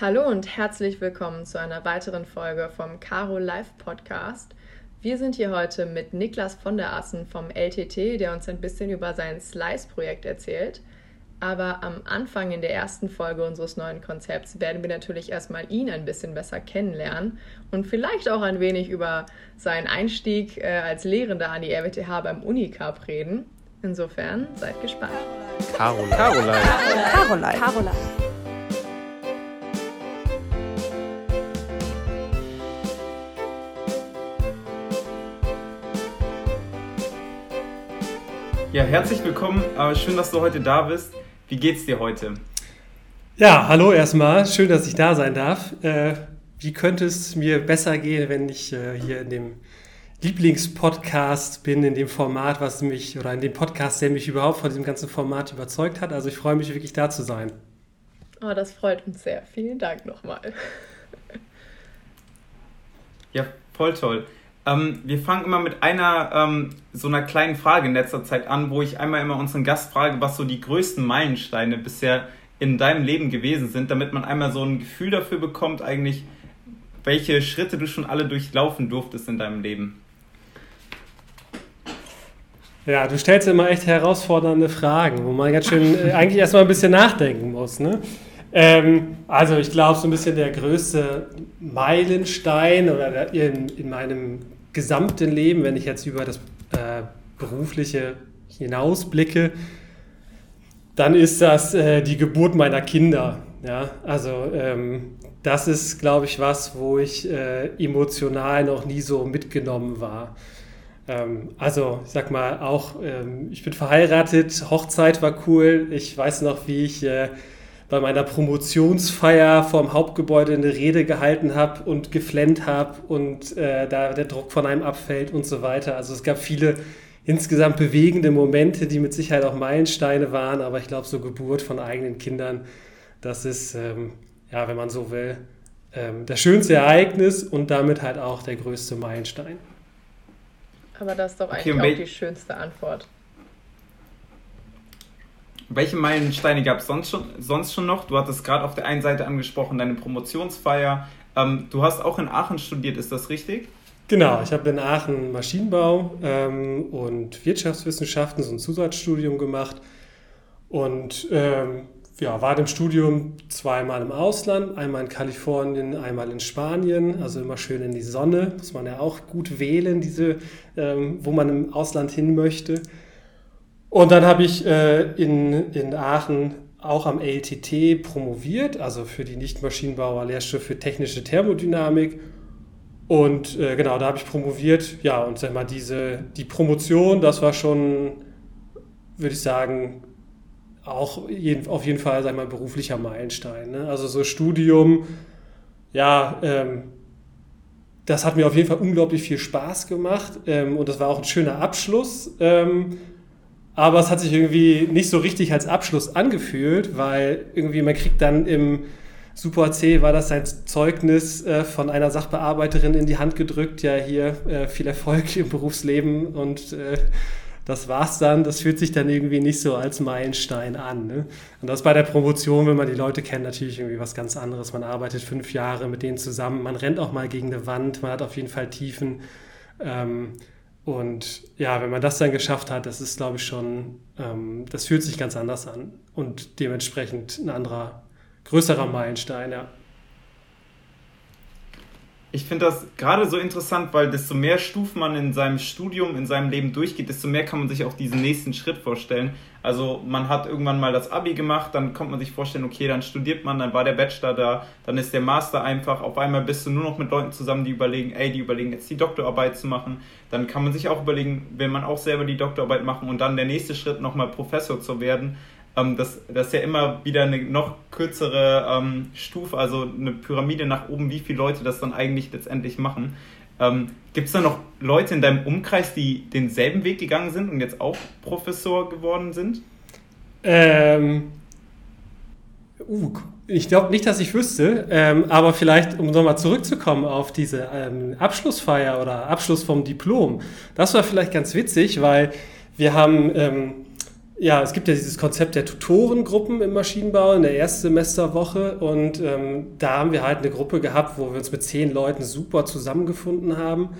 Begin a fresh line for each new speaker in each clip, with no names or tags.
Hallo und herzlich willkommen zu einer weiteren Folge vom Caro Live Podcast. Wir sind hier heute mit Niklas von der Assen vom LTT, der uns ein bisschen über sein Slice-Projekt erzählt. Aber am Anfang in der ersten Folge unseres neuen Konzepts werden wir natürlich erstmal ihn ein bisschen besser kennenlernen und vielleicht auch ein wenig über seinen Einstieg äh, als Lehrender an die RWTH beim Unicup reden. Insofern seid gespannt.
Caroline. Caroline.
Caroline. Caroline.
Ja, herzlich willkommen. Äh, schön, dass du heute da bist. Wie geht's dir heute?
Ja, hallo erstmal. Schön, dass ich da sein darf. Äh, wie könnte es mir besser gehen, wenn ich äh, hier in dem Lieblingspodcast bin, in dem Format, was mich, oder in dem Podcast, der mich überhaupt von diesem ganzen Format überzeugt hat. Also ich freue mich wirklich da zu sein.
Oh, das freut uns sehr. Vielen Dank nochmal.
Ja, voll toll. Ähm, wir fangen immer mit einer ähm, so einer kleinen Frage in letzter Zeit an, wo ich einmal immer unseren Gast frage, was so die größten Meilensteine bisher in deinem Leben gewesen sind, damit man einmal so ein Gefühl dafür bekommt, eigentlich, welche Schritte du schon alle durchlaufen durftest in deinem Leben.
Ja, du stellst immer echt herausfordernde Fragen, wo man ganz schön äh, eigentlich erstmal ein bisschen nachdenken muss. Ne? Ähm, also ich glaube, so ein bisschen der größte Meilenstein oder in, in meinem gesamten Leben, wenn ich jetzt über das äh, berufliche hinausblicke, dann ist das äh, die Geburt meiner Kinder. Ja, also ähm, das ist, glaube ich, was, wo ich äh, emotional noch nie so mitgenommen war. Ähm, also, ich sag mal, auch, ähm, ich bin verheiratet, Hochzeit war cool. Ich weiß noch, wie ich äh, bei meiner Promotionsfeier vorm Hauptgebäude eine Rede gehalten habe und geflennt habe und äh, da der Druck von einem abfällt und so weiter. Also es gab viele insgesamt bewegende Momente, die mit Sicherheit auch Meilensteine waren, aber ich glaube, so Geburt von eigenen Kindern, das ist, ähm, ja, wenn man so will, ähm, das schönste Ereignis und damit halt auch der größte Meilenstein.
Aber das ist doch eigentlich okay, auch die schönste Antwort.
Welche Meilensteine gab es sonst schon, sonst schon noch? Du hattest gerade auf der einen Seite angesprochen, deine Promotionsfeier. Ähm, du hast auch in Aachen studiert, ist das richtig?
Genau, ich habe in Aachen Maschinenbau ähm, und Wirtschaftswissenschaften, so ein Zusatzstudium gemacht. Und ähm, ja, war im Studium zweimal im Ausland, einmal in Kalifornien, einmal in Spanien, also immer schön in die Sonne, muss man ja auch gut wählen, diese, ähm, wo man im Ausland hin möchte. Und dann habe ich äh, in, in Aachen auch am LTT promoviert, also für die Nicht-Maschinenbauer-Lehrstelle für technische Thermodynamik. Und äh, genau, da habe ich promoviert. Ja, und sag mal, diese, die Promotion, das war schon, würde ich sagen, auch jeden, auf jeden Fall, sag mal, beruflicher Meilenstein. Ne? Also so Studium, ja, ähm, das hat mir auf jeden Fall unglaublich viel Spaß gemacht ähm, und das war auch ein schöner Abschluss. Ähm, aber es hat sich irgendwie nicht so richtig als Abschluss angefühlt, weil irgendwie man kriegt dann im Super C war das sein Zeugnis äh, von einer Sachbearbeiterin in die Hand gedrückt, ja hier äh, viel Erfolg im Berufsleben und äh, das war's dann. Das fühlt sich dann irgendwie nicht so als Meilenstein an. Ne? Und das bei der Promotion, wenn man die Leute kennt, natürlich irgendwie was ganz anderes. Man arbeitet fünf Jahre mit denen zusammen, man rennt auch mal gegen eine Wand, man hat auf jeden Fall Tiefen. Ähm, und ja, wenn man das dann geschafft hat, das ist, glaube ich, schon, ähm, das fühlt sich ganz anders an und dementsprechend ein anderer, größerer Meilenstein, ja.
Ich finde das gerade so interessant, weil desto mehr Stufen man in seinem Studium, in seinem Leben durchgeht, desto mehr kann man sich auch diesen nächsten Schritt vorstellen. Also man hat irgendwann mal das Abi gemacht, dann kommt man sich vorstellen, okay, dann studiert man, dann war der Bachelor da, dann ist der Master einfach, auf einmal bist du nur noch mit Leuten zusammen, die überlegen, ey, die überlegen jetzt die Doktorarbeit zu machen. Dann kann man sich auch überlegen, will man auch selber die Doktorarbeit machen und dann der nächste Schritt nochmal Professor zu werden ähm, das, das ist ja immer wieder eine noch kürzere ähm, Stufe, also eine Pyramide nach oben, wie viele Leute das dann eigentlich letztendlich machen. Ähm, Gibt es da noch Leute in deinem Umkreis, die denselben Weg gegangen sind und jetzt auch Professor geworden sind?
Ähm, uh, ich glaube nicht, dass ich wüsste, ähm, aber vielleicht, um nochmal zurückzukommen auf diese ähm, Abschlussfeier oder Abschluss vom Diplom, das war vielleicht ganz witzig, weil wir haben ähm, ja, es gibt ja dieses Konzept der Tutorengruppen im Maschinenbau in der Erstsemesterwoche und ähm, da haben wir halt eine Gruppe gehabt, wo wir uns mit zehn Leuten super zusammengefunden haben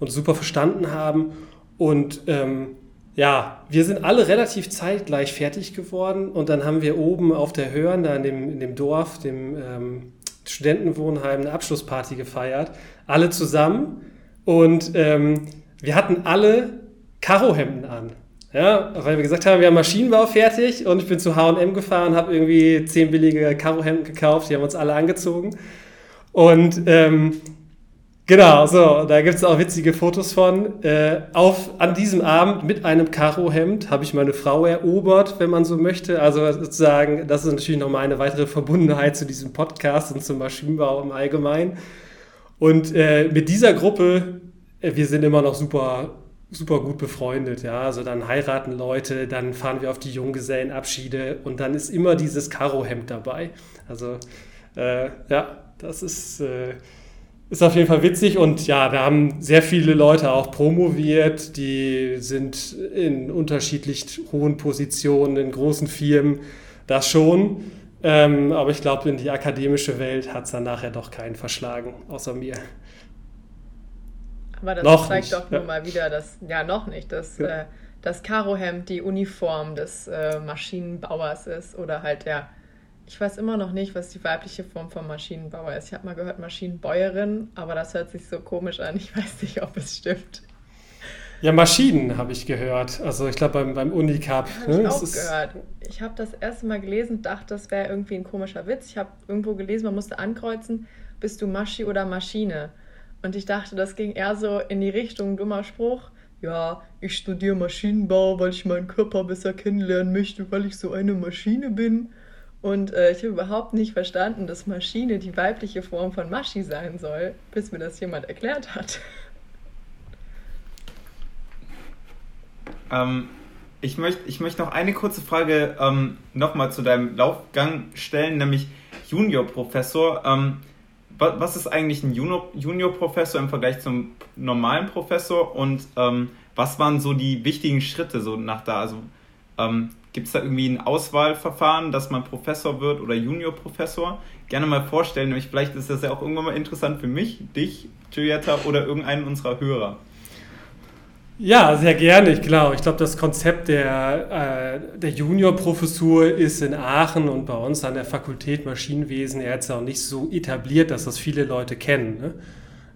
und super verstanden haben und ähm, ja, wir sind alle relativ zeitgleich fertig geworden und dann haben wir oben auf der Hörn, da in dem, in dem Dorf, dem ähm, Studentenwohnheim, eine Abschlussparty gefeiert. Alle zusammen und ähm, wir hatten alle Karohemden an. Ja, weil wir gesagt haben, wir haben Maschinenbau fertig und ich bin zu H&M gefahren, habe irgendwie zehn billige Karohemden gekauft, die haben uns alle angezogen. Und ähm, genau, so, da gibt es auch witzige Fotos von. Äh, auf, an diesem Abend mit einem Karohemd habe ich meine Frau erobert, wenn man so möchte. Also sozusagen, das ist natürlich nochmal eine weitere Verbundenheit zu diesem Podcast und zum Maschinenbau im Allgemeinen. Und äh, mit dieser Gruppe, äh, wir sind immer noch super super gut befreundet, ja. Also dann heiraten Leute, dann fahren wir auf die Junggesellenabschiede und dann ist immer dieses Karohemd dabei. Also äh, ja, das ist, äh, ist auf jeden Fall witzig und ja, da haben sehr viele Leute auch promoviert, die sind in unterschiedlich hohen Positionen, in großen Firmen, das schon. Ähm, aber ich glaube, in die akademische Welt hat es dann nachher doch keinen verschlagen, außer mir.
Aber das noch zeigt nicht. doch nur ja. mal wieder, dass, ja, noch nicht, dass ja. äh, das Karohemd die Uniform des äh, Maschinenbauers ist oder halt der, ich weiß immer noch nicht, was die weibliche Form von Maschinenbauer ist. Ich habe mal gehört Maschinenbäuerin, aber das hört sich so komisch an. Ich weiß nicht, ob es stimmt.
Ja, Maschinen habe ich gehört. Also ich glaube beim, beim Unicup.
Habe ne? ich auch gehört. Ich habe das erste Mal gelesen, dachte, das wäre irgendwie ein komischer Witz. Ich habe irgendwo gelesen, man musste ankreuzen, bist du Maschi oder Maschine? Und ich dachte, das ging eher so in die Richtung dummer Spruch. Ja, ich studiere Maschinenbau, weil ich meinen Körper besser kennenlernen möchte, weil ich so eine Maschine bin. Und äh, ich habe überhaupt nicht verstanden, dass Maschine die weibliche Form von Maschi sein soll, bis mir das jemand erklärt hat.
Ähm, ich möchte ich möcht noch eine kurze Frage ähm, nochmal zu deinem Laufgang stellen, nämlich Juniorprofessor. Ähm, was ist eigentlich ein Junior-Professor im Vergleich zum normalen Professor und ähm, was waren so die wichtigen Schritte so nach da? Also ähm, gibt es da irgendwie ein Auswahlverfahren, dass man Professor wird oder Junior-Professor? Gerne mal vorstellen, nämlich vielleicht ist das ja auch irgendwann mal interessant für mich, dich, Julietta oder irgendeinen unserer Hörer.
Ja, sehr gerne, ich glaube. Ich glaube, das Konzept der, äh, der Juniorprofessur ist in Aachen und bei uns an der Fakultät Maschinenwesen jetzt auch nicht so etabliert, dass das viele Leute kennen. Ne?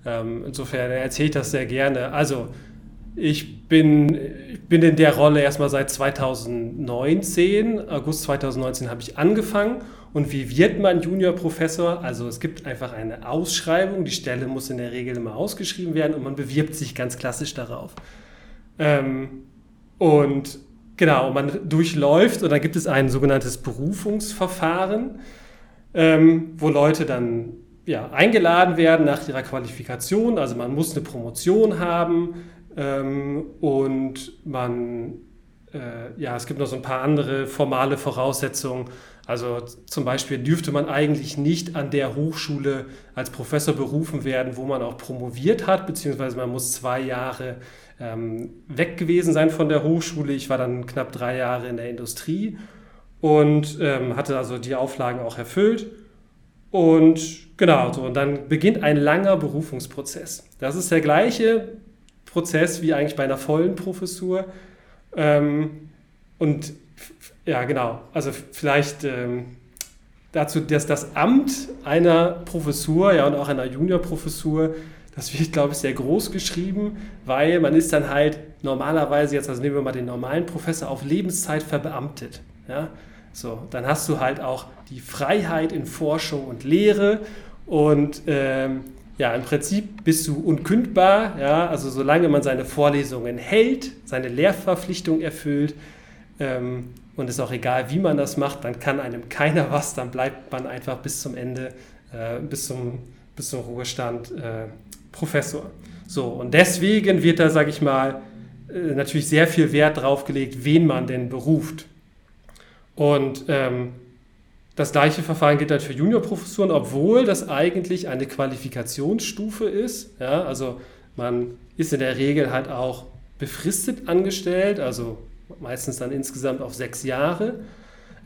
Ähm, insofern erzähle ich das sehr gerne. Also, ich bin, ich bin in der Rolle erstmal seit 2019. August 2019 habe ich angefangen. Und wie wird man Juniorprofessor? Also es gibt einfach eine Ausschreibung, die Stelle muss in der Regel immer ausgeschrieben werden und man bewirbt sich ganz klassisch darauf. Ähm, und genau, man durchläuft und dann gibt es ein sogenanntes Berufungsverfahren, ähm, wo Leute dann ja, eingeladen werden nach ihrer Qualifikation. Also man muss eine Promotion haben ähm, und man, äh, ja, es gibt noch so ein paar andere formale Voraussetzungen. Also zum Beispiel dürfte man eigentlich nicht an der Hochschule als Professor berufen werden, wo man auch promoviert hat, beziehungsweise man muss zwei Jahre ähm, weg gewesen sein von der Hochschule. Ich war dann knapp drei Jahre in der Industrie und ähm, hatte also die Auflagen auch erfüllt. Und genau, so, und dann beginnt ein langer Berufungsprozess. Das ist der gleiche Prozess wie eigentlich bei einer vollen Professur. Ähm, und ja, genau, also vielleicht ähm, dazu, dass das Amt einer Professur ja, und auch einer Juniorprofessur das wird, glaube ich, sehr groß geschrieben, weil man ist dann halt normalerweise, jetzt also nehmen wir mal den normalen Professor, auf Lebenszeit verbeamtet. Ja? So, dann hast du halt auch die Freiheit in Forschung und Lehre und ähm, ja, im Prinzip bist du unkündbar, ja, also solange man seine Vorlesungen hält, seine Lehrverpflichtung erfüllt ähm, und ist auch egal, wie man das macht, dann kann einem keiner was, dann bleibt man einfach bis zum Ende, äh, bis, zum, bis zum Ruhestand äh, Professor. So, und deswegen wird da, sage ich mal, äh, natürlich sehr viel Wert drauf gelegt, wen man denn beruft. Und ähm, das gleiche Verfahren gilt halt für Juniorprofessuren, obwohl das eigentlich eine Qualifikationsstufe ist. Ja, also man ist in der Regel halt auch befristet angestellt, also meistens dann insgesamt auf sechs Jahre,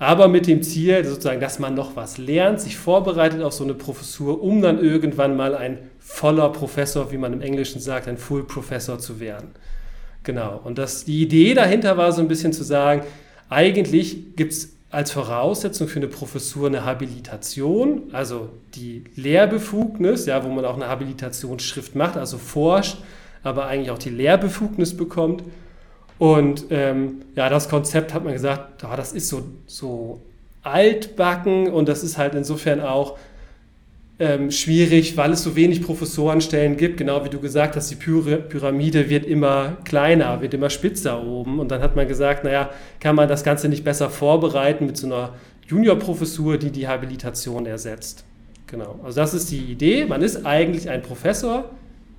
aber mit dem Ziel sozusagen, dass man noch was lernt, sich vorbereitet auf so eine Professur, um dann irgendwann mal ein voller Professor, wie man im Englischen sagt, ein Full Professor zu werden. Genau. Und das, die Idee dahinter war so ein bisschen zu sagen, eigentlich gibt es als Voraussetzung für eine Professur eine Habilitation, also die Lehrbefugnis, ja, wo man auch eine Habilitationsschrift macht, also forscht, aber eigentlich auch die Lehrbefugnis bekommt. Und ähm, ja, das Konzept hat man gesagt, oh, das ist so, so altbacken und das ist halt insofern auch ähm, schwierig, weil es so wenig Professorenstellen gibt. Genau wie du gesagt hast, die Pyramide wird immer kleiner, wird immer spitzer oben. Und dann hat man gesagt, naja, kann man das Ganze nicht besser vorbereiten mit so einer Juniorprofessur, die die Habilitation ersetzt. Genau. Also das ist die Idee. Man ist eigentlich ein Professor,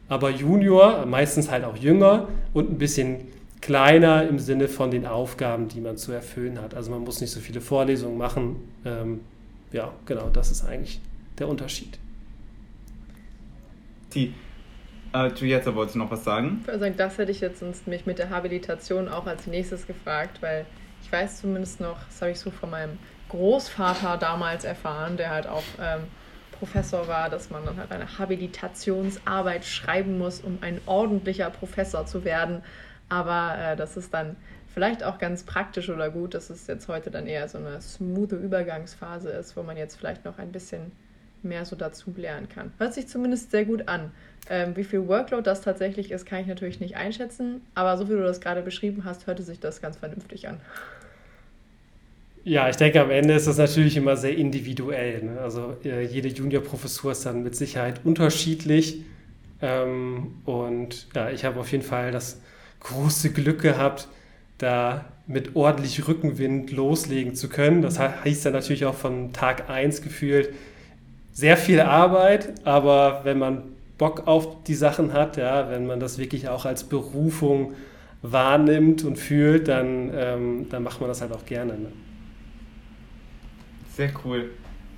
aber Junior, meistens halt auch jünger und ein bisschen kleiner im Sinne von den Aufgaben, die man zu erfüllen hat. Also man muss nicht so viele Vorlesungen machen. Ähm, ja, genau, das ist eigentlich der Unterschied.
Die, äh, Giulietta wollte noch was sagen?
Also das hätte ich jetzt mich mit der Habilitation auch als nächstes gefragt, weil ich weiß zumindest noch, das habe ich so von meinem Großvater damals erfahren, der halt auch ähm, Professor war, dass man dann halt eine Habilitationsarbeit schreiben muss, um ein ordentlicher Professor zu werden. Aber äh, das ist dann vielleicht auch ganz praktisch oder gut, dass es jetzt heute dann eher so eine smoothe Übergangsphase ist, wo man jetzt vielleicht noch ein bisschen mehr so dazu lernen kann. Hört sich zumindest sehr gut an. Ähm, wie viel Workload das tatsächlich ist, kann ich natürlich nicht einschätzen, aber so wie du das gerade beschrieben hast, hörte sich das ganz vernünftig an.
Ja, ich denke, am Ende ist das natürlich immer sehr individuell. Ne? Also äh, jede Juniorprofessur ist dann mit Sicherheit unterschiedlich. Ähm, und ja, ich habe auf jeden Fall das große Glück gehabt, da mit ordentlich Rückenwind loslegen zu können. Das heißt ja natürlich auch von Tag 1 gefühlt, sehr viel Arbeit, aber wenn man Bock auf die Sachen hat, ja, wenn man das wirklich auch als Berufung wahrnimmt und fühlt, dann, ähm, dann macht man das halt auch gerne. Ne?
Sehr cool.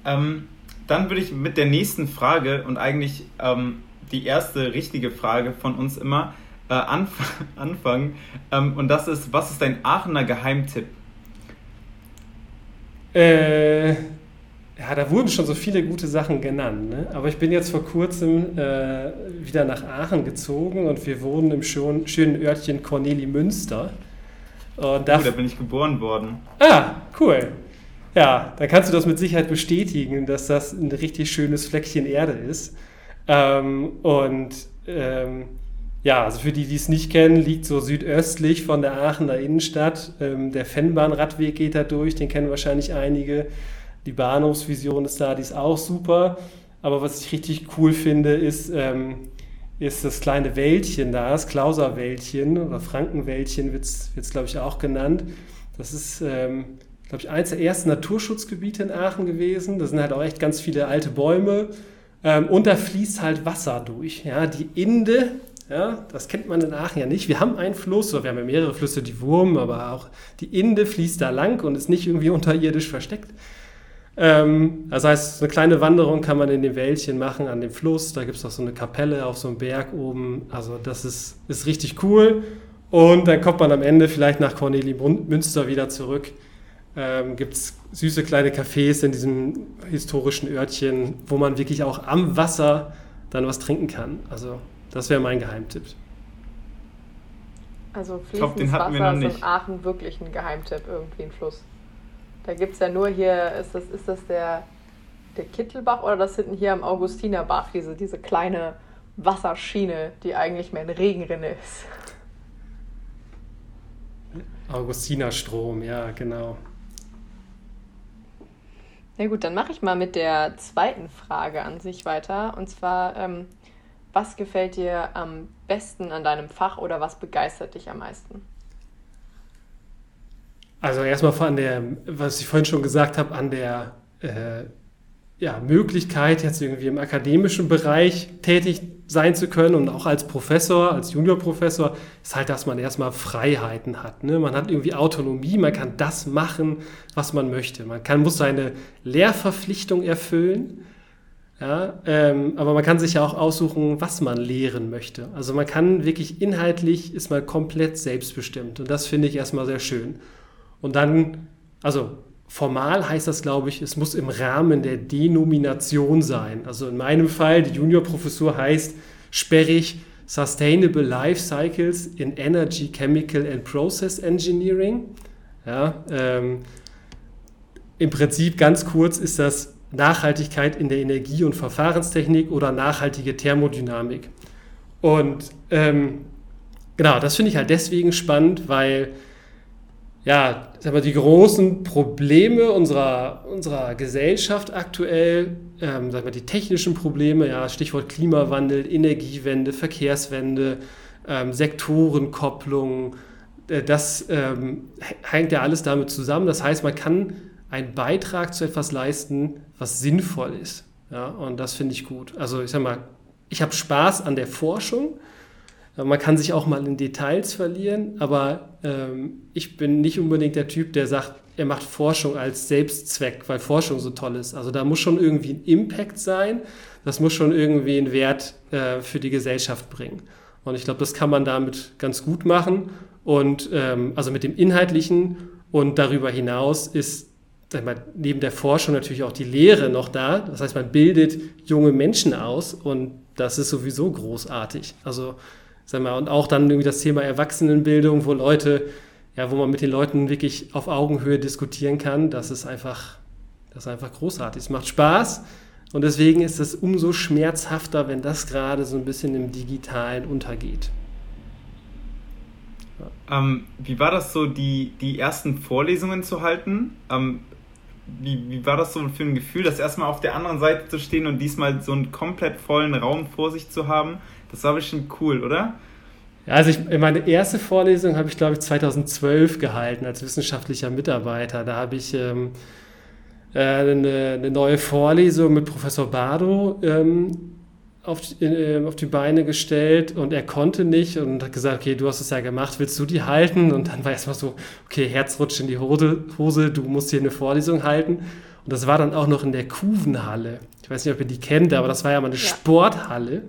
Ähm, dann würde ich mit der nächsten Frage und eigentlich ähm, die erste richtige Frage von uns immer äh, anf anfangen. Ähm, und das ist, was ist dein Aachener Geheimtipp?
Äh, ja, da wurden schon so viele gute Sachen genannt. Ne? Aber ich bin jetzt vor kurzem äh, wieder nach Aachen gezogen und wir wohnen im schon, schönen Örtchen Corneli Münster.
Und da, oh, da bin ich geboren worden.
Ah, cool. Ja, dann kannst du das mit Sicherheit bestätigen, dass das ein richtig schönes Fleckchen Erde ist. Ähm, und ähm, ja, also für die, die es nicht kennen, liegt so südöstlich von der Aachener Innenstadt. Ähm, der Fennbahnradweg geht da durch, den kennen wahrscheinlich einige. Die Bahnhofsvision ist da, die ist auch super. Aber was ich richtig cool finde, ist, ähm, ist das kleine Wäldchen da, das Klauserwäldchen oder Frankenwäldchen wird es, glaube ich, auch genannt. Das ist, ähm, glaube ich, eines der ersten Naturschutzgebiete in Aachen gewesen. Da sind halt auch echt ganz viele alte Bäume. Ähm, und da fließt halt Wasser durch. Ja, die Inde, ja, das kennt man in Aachen ja nicht. Wir haben einen Fluss, oder wir haben ja mehrere Flüsse, die Wurm, aber auch die Inde fließt da lang und ist nicht irgendwie unterirdisch versteckt. Ähm, das heißt, eine kleine Wanderung kann man in dem Wäldchen machen, an dem Fluss. Da gibt es auch so eine Kapelle auf so einem Berg oben. Also das ist, ist richtig cool. Und dann kommt man am Ende vielleicht nach Corneli Münster wieder zurück. Ähm, gibt es süße kleine Cafés in diesem historischen Örtchen, wo man wirklich auch am Wasser dann was trinken kann. Also das wäre mein Geheimtipp.
Also fließendes Wasser ist in Aachen wirklich ein Geheimtipp, irgendwie ein Fluss. Da gibt es ja nur hier, ist das, ist das der, der Kittelbach oder das hinten hier am Augustinerbach, diese, diese kleine Wasserschiene, die eigentlich mehr ein Regenrinne ist.
Augustinerstrom, ja, genau.
Na gut, dann mache ich mal mit der zweiten Frage an sich weiter. Und zwar, ähm, was gefällt dir am besten an deinem Fach oder was begeistert dich am meisten?
Also erstmal von der, was ich vorhin schon gesagt habe, an der äh, ja, Möglichkeit, jetzt irgendwie im akademischen Bereich tätig sein zu können und auch als Professor, als Juniorprofessor, ist halt, dass man erstmal Freiheiten hat. Ne? Man hat irgendwie Autonomie, man kann das machen, was man möchte. Man kann, muss seine Lehrverpflichtung erfüllen, Ja, ähm, aber man kann sich ja auch aussuchen, was man lehren möchte. Also man kann wirklich inhaltlich, ist man komplett selbstbestimmt. Und das finde ich erstmal sehr schön. Und dann, also formal heißt das, glaube ich, es muss im Rahmen der Denomination sein. Also in meinem Fall, die Juniorprofessur heißt sperrig Sustainable Life Cycles in Energy, Chemical and Process Engineering. Ja, ähm, Im Prinzip ganz kurz ist das Nachhaltigkeit in der Energie- und Verfahrenstechnik oder nachhaltige Thermodynamik. Und ähm, genau, das finde ich halt deswegen spannend, weil ja, sag mal, die großen Probleme unserer, unserer Gesellschaft aktuell, ähm, sag mal, die technischen Probleme, ja, Stichwort Klimawandel, Energiewende, Verkehrswende, ähm, Sektorenkopplung, äh, das ähm, hängt ja alles damit zusammen. Das heißt, man kann einen Beitrag zu etwas leisten, was sinnvoll ist. Ja, und das finde ich gut. Also ich sag mal, ich habe Spaß an der Forschung, man kann sich auch mal in Details verlieren, aber ähm, ich bin nicht unbedingt der Typ, der sagt, er macht Forschung als Selbstzweck, weil Forschung so toll ist. Also da muss schon irgendwie ein Impact sein, das muss schon irgendwie einen Wert äh, für die Gesellschaft bringen. Und ich glaube, das kann man damit ganz gut machen. Und ähm, also mit dem Inhaltlichen und darüber hinaus ist mal, neben der Forschung natürlich auch die Lehre noch da. Das heißt, man bildet junge Menschen aus und das ist sowieso großartig. Also Sag mal, und auch dann irgendwie das Thema Erwachsenenbildung, wo Leute, ja, wo man mit den Leuten wirklich auf Augenhöhe diskutieren kann, das ist einfach, das ist einfach großartig. Es macht Spaß und deswegen ist es umso schmerzhafter, wenn das gerade so ein bisschen im Digitalen untergeht.
Ähm, wie war das so, die, die ersten Vorlesungen zu halten? Ähm, wie, wie war das so für ein Gefühl, das erstmal auf der anderen Seite zu stehen und diesmal so einen komplett vollen Raum vor sich zu haben? Das war bestimmt cool, oder?
Also ich, meine erste Vorlesung habe ich, glaube ich, 2012 gehalten als wissenschaftlicher Mitarbeiter. Da habe ich ähm, äh, eine, eine, neue Vorlesung mit Professor Bardo ähm, auf, äh, auf, die Beine gestellt und er konnte nicht und hat gesagt, okay, du hast es ja gemacht, willst du die halten? Und dann war erstmal so, okay, Herz rutscht in die Hose, Hose, du musst hier eine Vorlesung halten. Und das war dann auch noch in der Kuvenhalle. Ich weiß nicht, ob ihr die kennt, aber das war ja mal eine ja. Sporthalle.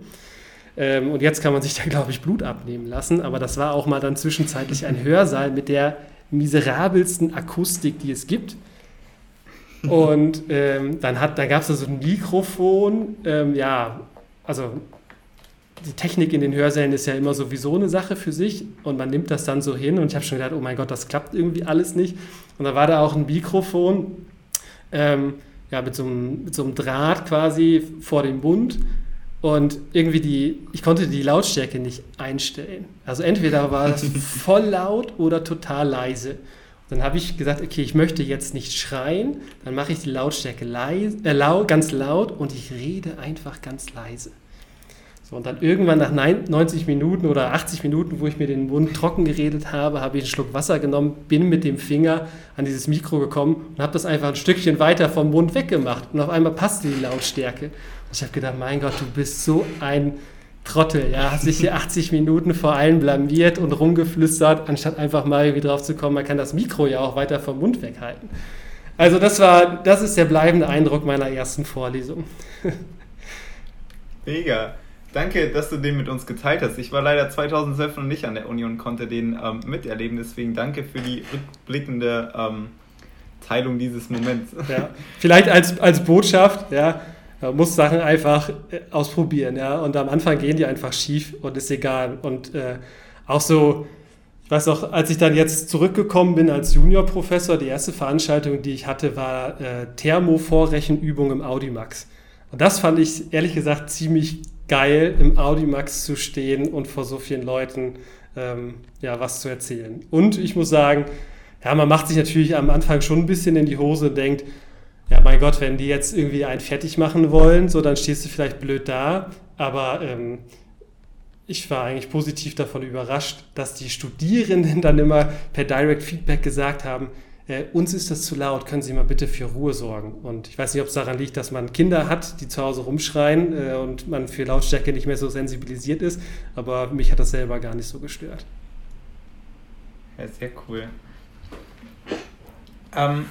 Ähm, und jetzt kann man sich da, glaube ich, Blut abnehmen lassen. Aber das war auch mal dann zwischenzeitlich ein Hörsaal mit der miserabelsten Akustik, die es gibt. Und ähm, dann, dann gab es da so ein Mikrofon. Ähm, ja, also die Technik in den Hörsälen ist ja immer sowieso eine Sache für sich und man nimmt das dann so hin und ich habe schon gedacht, oh mein Gott, das klappt irgendwie alles nicht. Und da war da auch ein Mikrofon, ähm, ja, mit so, einem, mit so einem Draht quasi vor dem Mund und irgendwie die, ich konnte die Lautstärke nicht einstellen. Also entweder war das voll laut oder total leise. Dann habe ich gesagt, okay, ich möchte jetzt nicht schreien, dann mache ich die Lautstärke leise, äh, laut, ganz laut und ich rede einfach ganz leise. So, und dann irgendwann nach 90 Minuten oder 80 Minuten, wo ich mir den Mund trocken geredet habe, habe ich einen Schluck Wasser genommen, bin mit dem Finger an dieses Mikro gekommen und habe das einfach ein Stückchen weiter vom Mund weggemacht. Und auf einmal passte die Lautstärke. Ich habe gedacht, mein Gott, du bist so ein Trottel, ja, hast dich hier 80 Minuten vor allen blamiert und rumgeflüstert, anstatt einfach mal irgendwie drauf zu kommen, man kann das Mikro ja auch weiter vom Mund weghalten. Also das war, das ist der bleibende Eindruck meiner ersten Vorlesung.
Mega. Danke, dass du den mit uns geteilt hast. Ich war leider 2012 noch nicht an der Uni und konnte den ähm, miterleben. Deswegen danke für die rückblickende ähm, Teilung dieses Moments.
Ja, vielleicht als, als Botschaft, ja, man muss Sachen einfach äh, ausprobieren, ja. Und am Anfang gehen die einfach schief und ist egal. Und äh, auch so, ich weiß auch, als ich dann jetzt zurückgekommen bin als Juniorprofessor, die erste Veranstaltung, die ich hatte, war äh, Thermovorrechenübung im Audimax. Und das fand ich ehrlich gesagt ziemlich geil, im Audimax zu stehen und vor so vielen Leuten ähm, ja, was zu erzählen. Und ich muss sagen, ja, man macht sich natürlich am Anfang schon ein bisschen in die Hose und denkt, ja, mein Gott, wenn die jetzt irgendwie einen fertig machen wollen, so, dann stehst du vielleicht blöd da. Aber ähm, ich war eigentlich positiv davon überrascht, dass die Studierenden dann immer per Direct Feedback gesagt haben, äh, uns ist das zu laut, können Sie mal bitte für Ruhe sorgen. Und ich weiß nicht, ob es daran liegt, dass man Kinder hat, die zu Hause rumschreien äh, und man für Lautstärke nicht mehr so sensibilisiert ist, aber mich hat das selber gar nicht so gestört.
Ja, sehr cool. Ähm,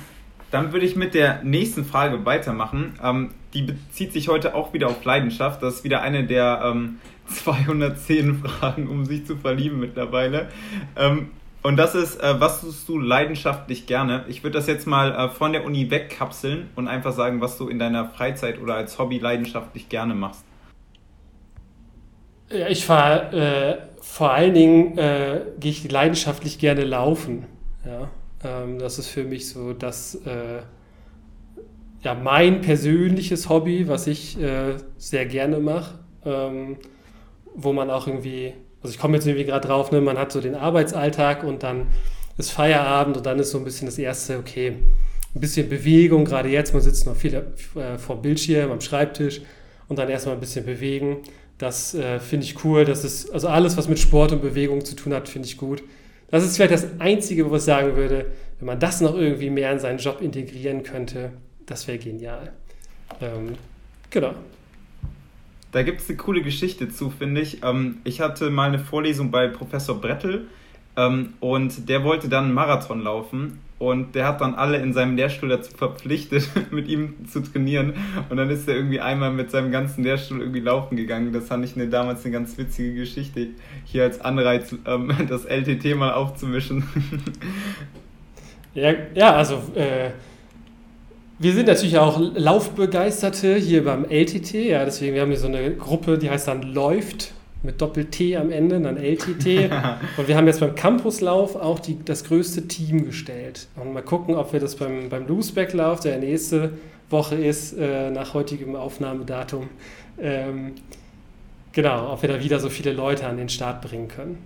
dann würde ich mit der nächsten Frage weitermachen. Ähm, die bezieht sich heute auch wieder auf Leidenschaft. Das ist wieder eine der ähm, 210 Fragen, um sich zu verlieben mittlerweile. Ähm, und das ist, äh, was tust du leidenschaftlich gerne? Ich würde das jetzt mal äh, von der Uni wegkapseln und einfach sagen, was du in deiner Freizeit oder als Hobby leidenschaftlich gerne machst.
Ja, ich fahre äh, vor allen Dingen äh, gehe ich leidenschaftlich gerne laufen. Ja, ähm, das ist für mich so das äh, ja mein persönliches Hobby, was ich äh, sehr gerne mache, ähm, wo man auch irgendwie also ich komme jetzt irgendwie gerade drauf, ne, man hat so den Arbeitsalltag und dann ist Feierabend und dann ist so ein bisschen das erste, okay, ein bisschen Bewegung, gerade jetzt, man sitzt noch viel äh, vor dem Bildschirm, am Schreibtisch und dann erstmal ein bisschen bewegen. Das äh, finde ich cool. Das ist, also alles, was mit Sport und Bewegung zu tun hat, finde ich gut. Das ist vielleicht das Einzige, wo ich sagen würde, wenn man das noch irgendwie mehr in seinen Job integrieren könnte, das wäre genial. Ähm, genau.
Da gibt es eine coole Geschichte zu, finde ich. Ähm, ich hatte mal eine Vorlesung bei Professor Brettel ähm, und der wollte dann einen Marathon laufen und der hat dann alle in seinem Lehrstuhl dazu verpflichtet, mit ihm zu trainieren. Und dann ist er irgendwie einmal mit seinem ganzen Lehrstuhl irgendwie laufen gegangen. Das fand ich eine, damals eine ganz witzige Geschichte. Hier als Anreiz, ähm, das LTT mal aufzumischen.
Ja, ja also äh, wir sind natürlich auch Laufbegeisterte hier beim LTT, ja, deswegen wir haben hier so eine Gruppe, die heißt dann Läuft mit Doppel-T am Ende, dann LTT. und wir haben jetzt beim Campuslauf auch die, das größte Team gestellt. Und mal gucken, ob wir das beim, beim Looseback-Lauf, der nächste Woche ist, äh, nach heutigem Aufnahmedatum, ähm, genau, ob wir da wieder so viele Leute an den Start bringen können.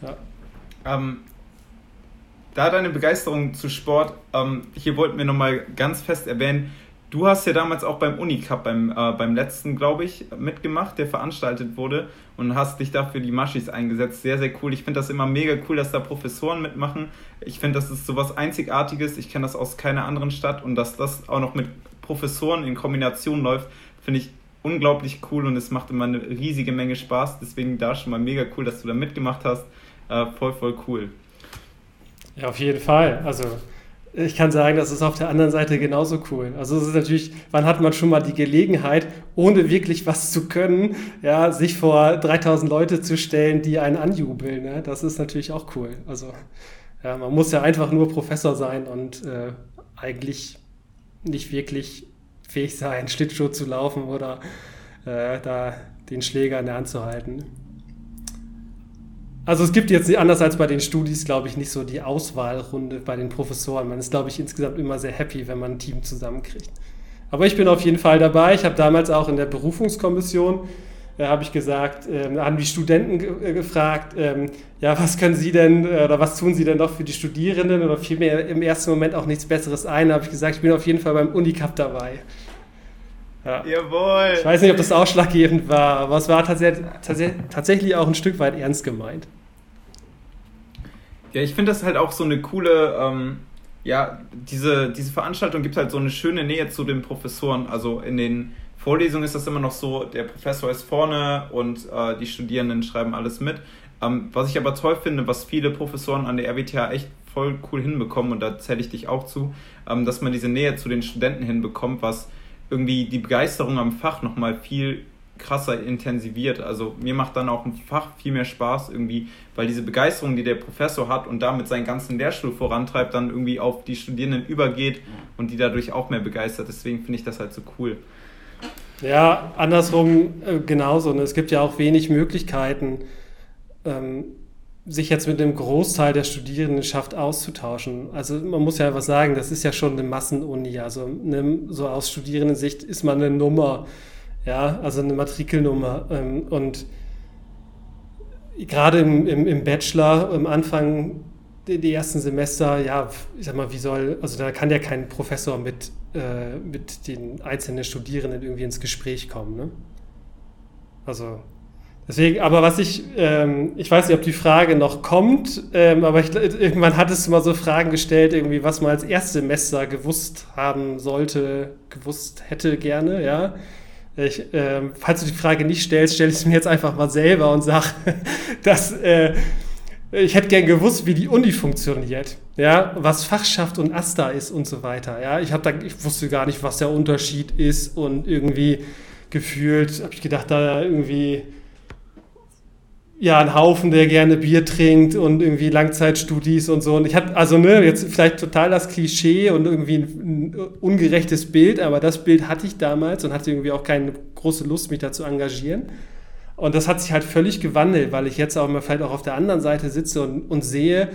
Ja. Ähm, da deine Begeisterung zu Sport, ähm, hier wollten wir nochmal ganz fest erwähnen, du hast ja damals auch beim Unicup, beim, äh, beim letzten, glaube ich, mitgemacht, der veranstaltet wurde und hast dich dafür die Maschis eingesetzt. Sehr, sehr cool. Ich finde das immer mega cool, dass da Professoren mitmachen. Ich finde, das ist sowas Einzigartiges. Ich kenne das aus keiner anderen Stadt und dass das auch noch mit Professoren in Kombination läuft, finde ich unglaublich cool und es macht immer eine riesige Menge Spaß. Deswegen da schon mal mega cool, dass du da mitgemacht hast. Äh, voll, voll cool.
Ja, auf jeden Fall. Also ich kann sagen, das ist auf der anderen Seite genauso cool. Also es ist natürlich, wann hat man schon mal die Gelegenheit, ohne wirklich was zu können, ja, sich vor 3000 Leute zu stellen, die einen anjubeln. Ne? Das ist natürlich auch cool. Also ja, man muss ja einfach nur Professor sein und äh, eigentlich nicht wirklich fähig sein, Schlittschuh zu laufen oder äh, da den Schläger in der Hand zu halten. Also es gibt jetzt anders als bei den Studis, glaube ich, nicht so die Auswahlrunde bei den Professoren. Man ist, glaube ich, insgesamt immer sehr happy, wenn man ein Team zusammenkriegt. Aber ich bin auf jeden Fall dabei. Ich habe damals auch in der Berufungskommission, äh, habe ich gesagt, äh, haben die Studenten ge äh, gefragt, ähm, ja, was können Sie denn äh, oder was tun Sie denn noch für die Studierenden oder fiel mir im ersten Moment auch nichts Besseres ein. Da habe ich gesagt, ich bin auf jeden Fall beim Unicup dabei.
Ja. Jawohl.
Ich weiß nicht, ob das ausschlaggebend war, aber es war tats tats tatsächlich auch ein Stück weit ernst gemeint.
Ja, ich finde das halt auch so eine coole, ähm, ja, diese, diese Veranstaltung gibt halt so eine schöne Nähe zu den Professoren. Also in den Vorlesungen ist das immer noch so, der Professor ist vorne und äh, die Studierenden schreiben alles mit. Ähm, was ich aber toll finde, was viele Professoren an der RWTH echt voll cool hinbekommen, und da zähle ich dich auch zu, ähm, dass man diese Nähe zu den Studenten hinbekommt, was irgendwie die Begeisterung am Fach nochmal viel krasser intensiviert. Also mir macht dann auch ein Fach viel mehr Spaß irgendwie, weil diese Begeisterung, die der Professor hat und damit seinen ganzen Lehrstuhl vorantreibt, dann irgendwie auf die Studierenden übergeht und die dadurch auch mehr begeistert. Deswegen finde ich das halt so cool.
Ja, andersrum äh, genauso. Ne? Es gibt ja auch wenig Möglichkeiten, ähm, sich jetzt mit dem Großteil der Studierendenschaft auszutauschen. Also man muss ja einfach sagen, das ist ja schon eine Massenuni. Also ne, so aus Studierendensicht ist man eine Nummer ja, also eine Matrikelnummer. Ähm, und gerade im, im, im Bachelor, am Anfang, die, die, ersten Semester, ja, ich sag mal, wie soll, also da kann ja kein Professor mit, äh, mit den einzelnen Studierenden irgendwie ins Gespräch kommen. Ne? Also Deswegen, aber was ich, ähm, ich weiß nicht, ob die Frage noch kommt, ähm, aber ich, irgendwann hattest du mal so Fragen gestellt, irgendwie, was man als Erstsemester gewusst haben sollte, gewusst hätte gerne, ja. Ich, äh, falls du die Frage nicht stellst, stelle ich es mir jetzt einfach mal selber und sage, dass äh, ich hätte gern gewusst, wie die Uni funktioniert, ja, was Fachschaft und AStA ist und so weiter, ja. Ich, da, ich wusste gar nicht, was der Unterschied ist und irgendwie gefühlt, habe ich gedacht, da irgendwie ja, ein Haufen, der gerne Bier trinkt und irgendwie Langzeitstudis und so. Und ich hatte, also ne, jetzt vielleicht total das Klischee und irgendwie ein, ein, ungerechtes Bild, aber das Bild hatte ich damals und hatte irgendwie auch keine große Lust, mich da zu engagieren. Und das hat sich halt völlig gewandelt, weil ich jetzt auch mal vielleicht auch auf der anderen Seite sitze und, und sehe,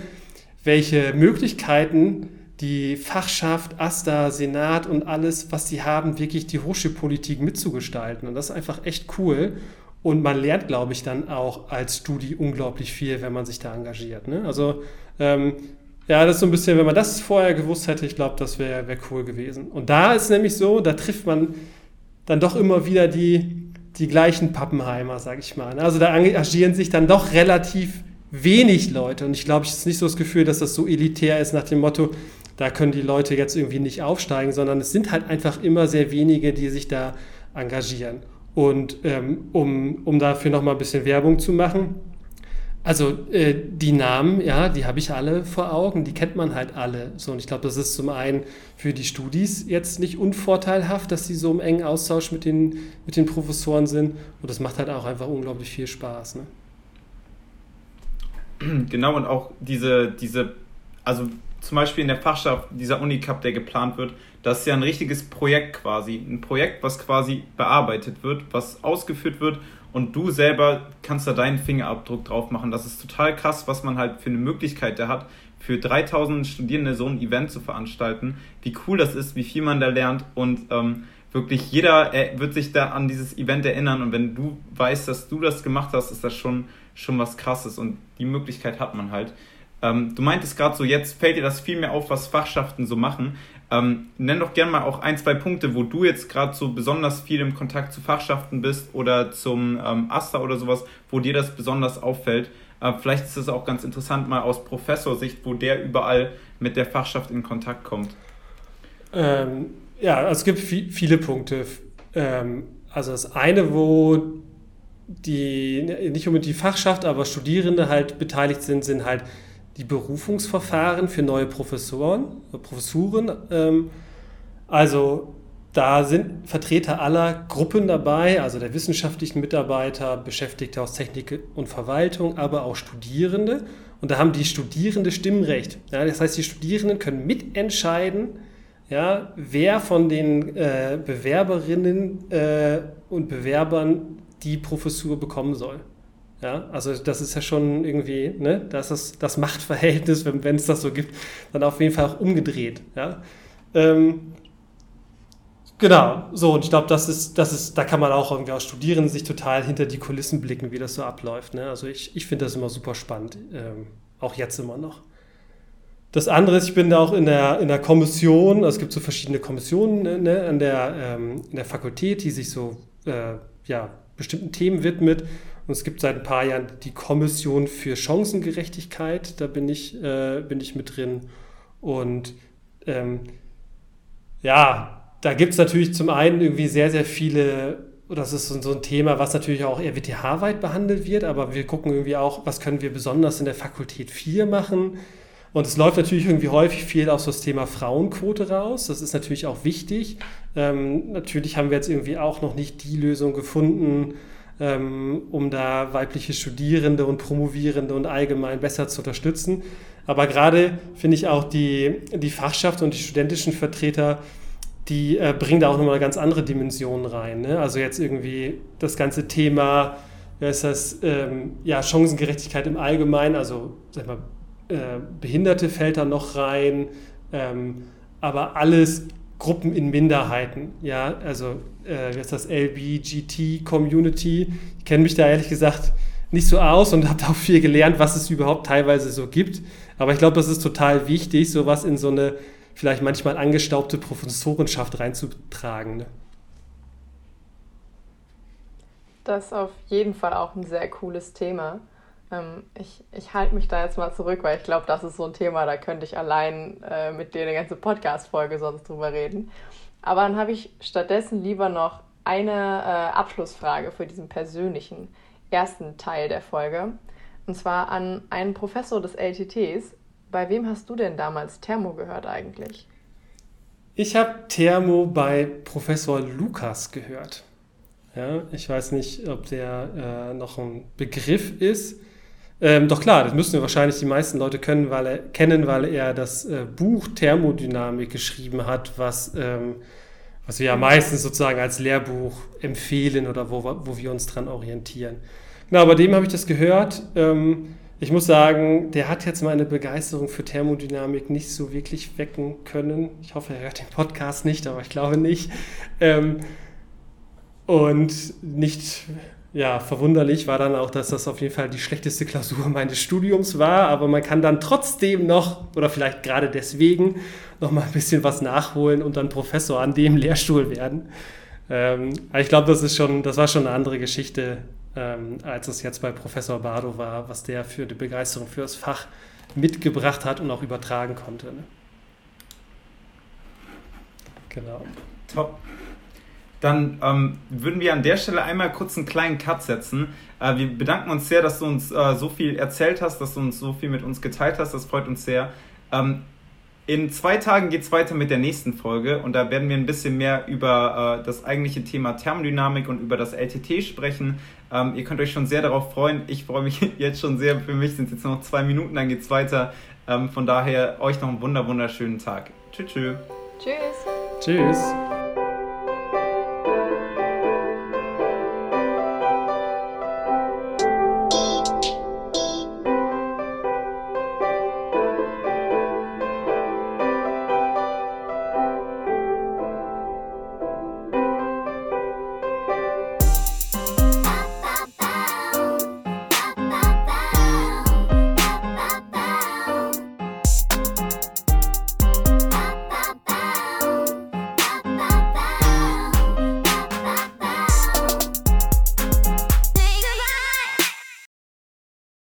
welche Möglichkeiten die Fachschaft, AStA, Senat und alles, was die haben, wirklich die Hochschulpolitik mitzugestalten. Und das ist einfach echt cool. Und man lernt, glaube ich, dann auch als Studi unglaublich viel, wenn man sich da engagiert. Ne? Also ähm, ja, das ist so ein bisschen, wenn man das vorher gewusst hätte, ich glaube, das wäre wär cool gewesen. Und da ist nämlich so, da trifft man dann doch immer wieder die, die gleichen Pappenheimer, sage ich mal. Ne? Also da engagieren sich dann doch relativ wenig Leute. Und ich glaube, ich habe nicht so das Gefühl, dass das so elitär ist nach dem Motto, da können die Leute jetzt irgendwie nicht aufsteigen, sondern es sind halt einfach immer sehr wenige, die sich da engagieren. Und ähm, um, um dafür nochmal ein bisschen Werbung zu machen, also äh, die Namen, ja, die habe ich alle vor Augen, die kennt man halt alle. So, und ich glaube, das ist zum einen für die Studis jetzt nicht unvorteilhaft, dass sie so im engen Austausch mit den, mit den Professoren sind. Und das macht halt auch einfach unglaublich viel Spaß. Ne?
Genau, und auch diese, diese, also zum Beispiel in der Fachschaft, dieser Unicup, der geplant wird, das ist ja ein richtiges Projekt quasi. Ein Projekt, was quasi bearbeitet wird, was ausgeführt wird und du selber kannst da deinen Fingerabdruck drauf machen. Das ist total krass, was man halt für eine Möglichkeit da hat, für 3000 Studierende so ein Event zu veranstalten. Wie cool das ist, wie viel man da lernt und ähm, wirklich jeder wird sich da an dieses Event erinnern und wenn du weißt, dass du das gemacht hast, ist das schon, schon was krasses und die Möglichkeit hat man halt. Ähm, du meintest gerade so, jetzt fällt dir das viel mehr auf, was Fachschaften so machen. Ähm, nenn doch gerne mal auch ein, zwei Punkte, wo du jetzt gerade so besonders viel im Kontakt zu Fachschaften bist oder zum ähm, AStA oder sowas, wo dir das besonders auffällt. Äh, vielleicht ist es auch ganz interessant mal aus Professorsicht, wo der überall mit der Fachschaft in Kontakt kommt.
Ähm, ja, also es gibt viele Punkte. Ähm, also das eine, wo die nicht unbedingt die Fachschaft, aber Studierende halt beteiligt sind, sind halt die Berufungsverfahren für neue Professoren, Professuren. Ähm, also da sind Vertreter aller Gruppen dabei, also der wissenschaftlichen Mitarbeiter, Beschäftigte aus Technik und Verwaltung, aber auch Studierende. Und da haben die Studierende Stimmrecht. Ja, das heißt, die Studierenden können mitentscheiden, ja, wer von den äh, Bewerberinnen äh, und Bewerbern die Professur bekommen soll. Ja, also das ist ja schon irgendwie, ne, das ist das Machtverhältnis, wenn, es das so gibt, dann auf jeden Fall auch umgedreht. Ja. Ähm, genau, so, und ich glaube, das ist, das ist, da kann man auch irgendwie aus Studierenden sich total hinter die Kulissen blicken, wie das so abläuft. Ne? Also ich, ich finde das immer super spannend, ähm, auch jetzt immer noch. Das andere ist, ich bin da auch in der, in der Kommission, also es gibt so verschiedene Kommissionen ne, an der, ähm, in der Fakultät, die sich so äh, ja, bestimmten Themen widmet. Und es gibt seit ein paar Jahren die Kommission für Chancengerechtigkeit, da bin ich, äh, bin ich mit drin. Und ähm, ja, da gibt es natürlich zum einen irgendwie sehr, sehr viele, das ist so ein Thema, was natürlich auch RWTH-weit behandelt wird, aber wir gucken irgendwie auch, was können wir besonders in der Fakultät 4 machen. Und es läuft natürlich irgendwie häufig viel auf das Thema Frauenquote raus. Das ist natürlich auch wichtig. Ähm, natürlich haben wir jetzt irgendwie auch noch nicht die Lösung gefunden, ähm, um da weibliche Studierende und Promovierende und allgemein besser zu unterstützen. Aber gerade finde ich auch die, die Fachschaft und die studentischen Vertreter, die äh, bringen da auch nochmal ganz andere Dimensionen rein. Ne? Also jetzt irgendwie das ganze Thema, wie heißt das, ähm, ja, Chancengerechtigkeit im Allgemeinen, also sag mal, äh, Behinderte fällt da noch rein, ähm, aber alles Gruppen in Minderheiten, ja, also äh, ist das, LBGT-Community. Ich kenne mich da ehrlich gesagt nicht so aus und habe auch viel gelernt, was es überhaupt teilweise so gibt. Aber ich glaube, das ist total wichtig, sowas in so eine vielleicht manchmal angestaubte Professorenschaft reinzutragen. Ne?
Das ist auf jeden Fall auch ein sehr cooles Thema. Ähm, ich ich halte mich da jetzt mal zurück, weil ich glaube, das ist so ein Thema, da könnte ich allein äh, mit dir eine ganze Podcast-Folge sonst drüber reden. Aber dann habe ich stattdessen lieber noch eine äh, Abschlussfrage für diesen persönlichen ersten Teil der Folge. Und zwar an einen Professor des LTTs. Bei wem hast du denn damals Thermo gehört eigentlich?
Ich habe Thermo bei Professor Lukas gehört. Ja, ich weiß nicht, ob der äh, noch ein Begriff ist. Ähm, doch klar, das müssen wahrscheinlich die meisten Leute können, weil er, kennen, weil er das äh, Buch Thermodynamik geschrieben hat, was, ähm, was wir ja meistens sozusagen als Lehrbuch empfehlen oder wo, wo wir uns dran orientieren. Genau, bei dem habe ich das gehört. Ähm, ich muss sagen, der hat jetzt meine Begeisterung für Thermodynamik nicht so wirklich wecken können. Ich hoffe, er hört den Podcast nicht, aber ich glaube nicht. Ähm, und nicht ja, verwunderlich war dann auch, dass das auf jeden Fall die schlechteste Klausur meines Studiums war, aber man kann dann trotzdem noch, oder vielleicht gerade deswegen, noch mal ein bisschen was nachholen und dann Professor an dem Lehrstuhl werden. Ähm, ich glaube, das ist schon, das war schon eine andere Geschichte, ähm, als es jetzt bei Professor Bardo war, was der für die Begeisterung für das Fach mitgebracht hat und auch übertragen konnte. Ne?
Genau. Top. Dann ähm, würden wir an der Stelle einmal kurz einen kleinen Cut setzen. Äh, wir bedanken uns sehr, dass du uns äh, so viel erzählt hast, dass du uns so viel mit uns geteilt hast. Das freut uns sehr. Ähm, in zwei Tagen geht es weiter mit der nächsten Folge und da werden wir ein bisschen mehr über äh, das eigentliche Thema Thermodynamik und über das LTT sprechen. Ähm, ihr könnt euch schon sehr darauf freuen. Ich freue mich jetzt schon sehr. Für mich sind es jetzt noch zwei Minuten, dann geht es weiter. Ähm, von daher euch noch einen wunder wunderschönen Tag. Tschüss.
Tschüss.
Tschüss.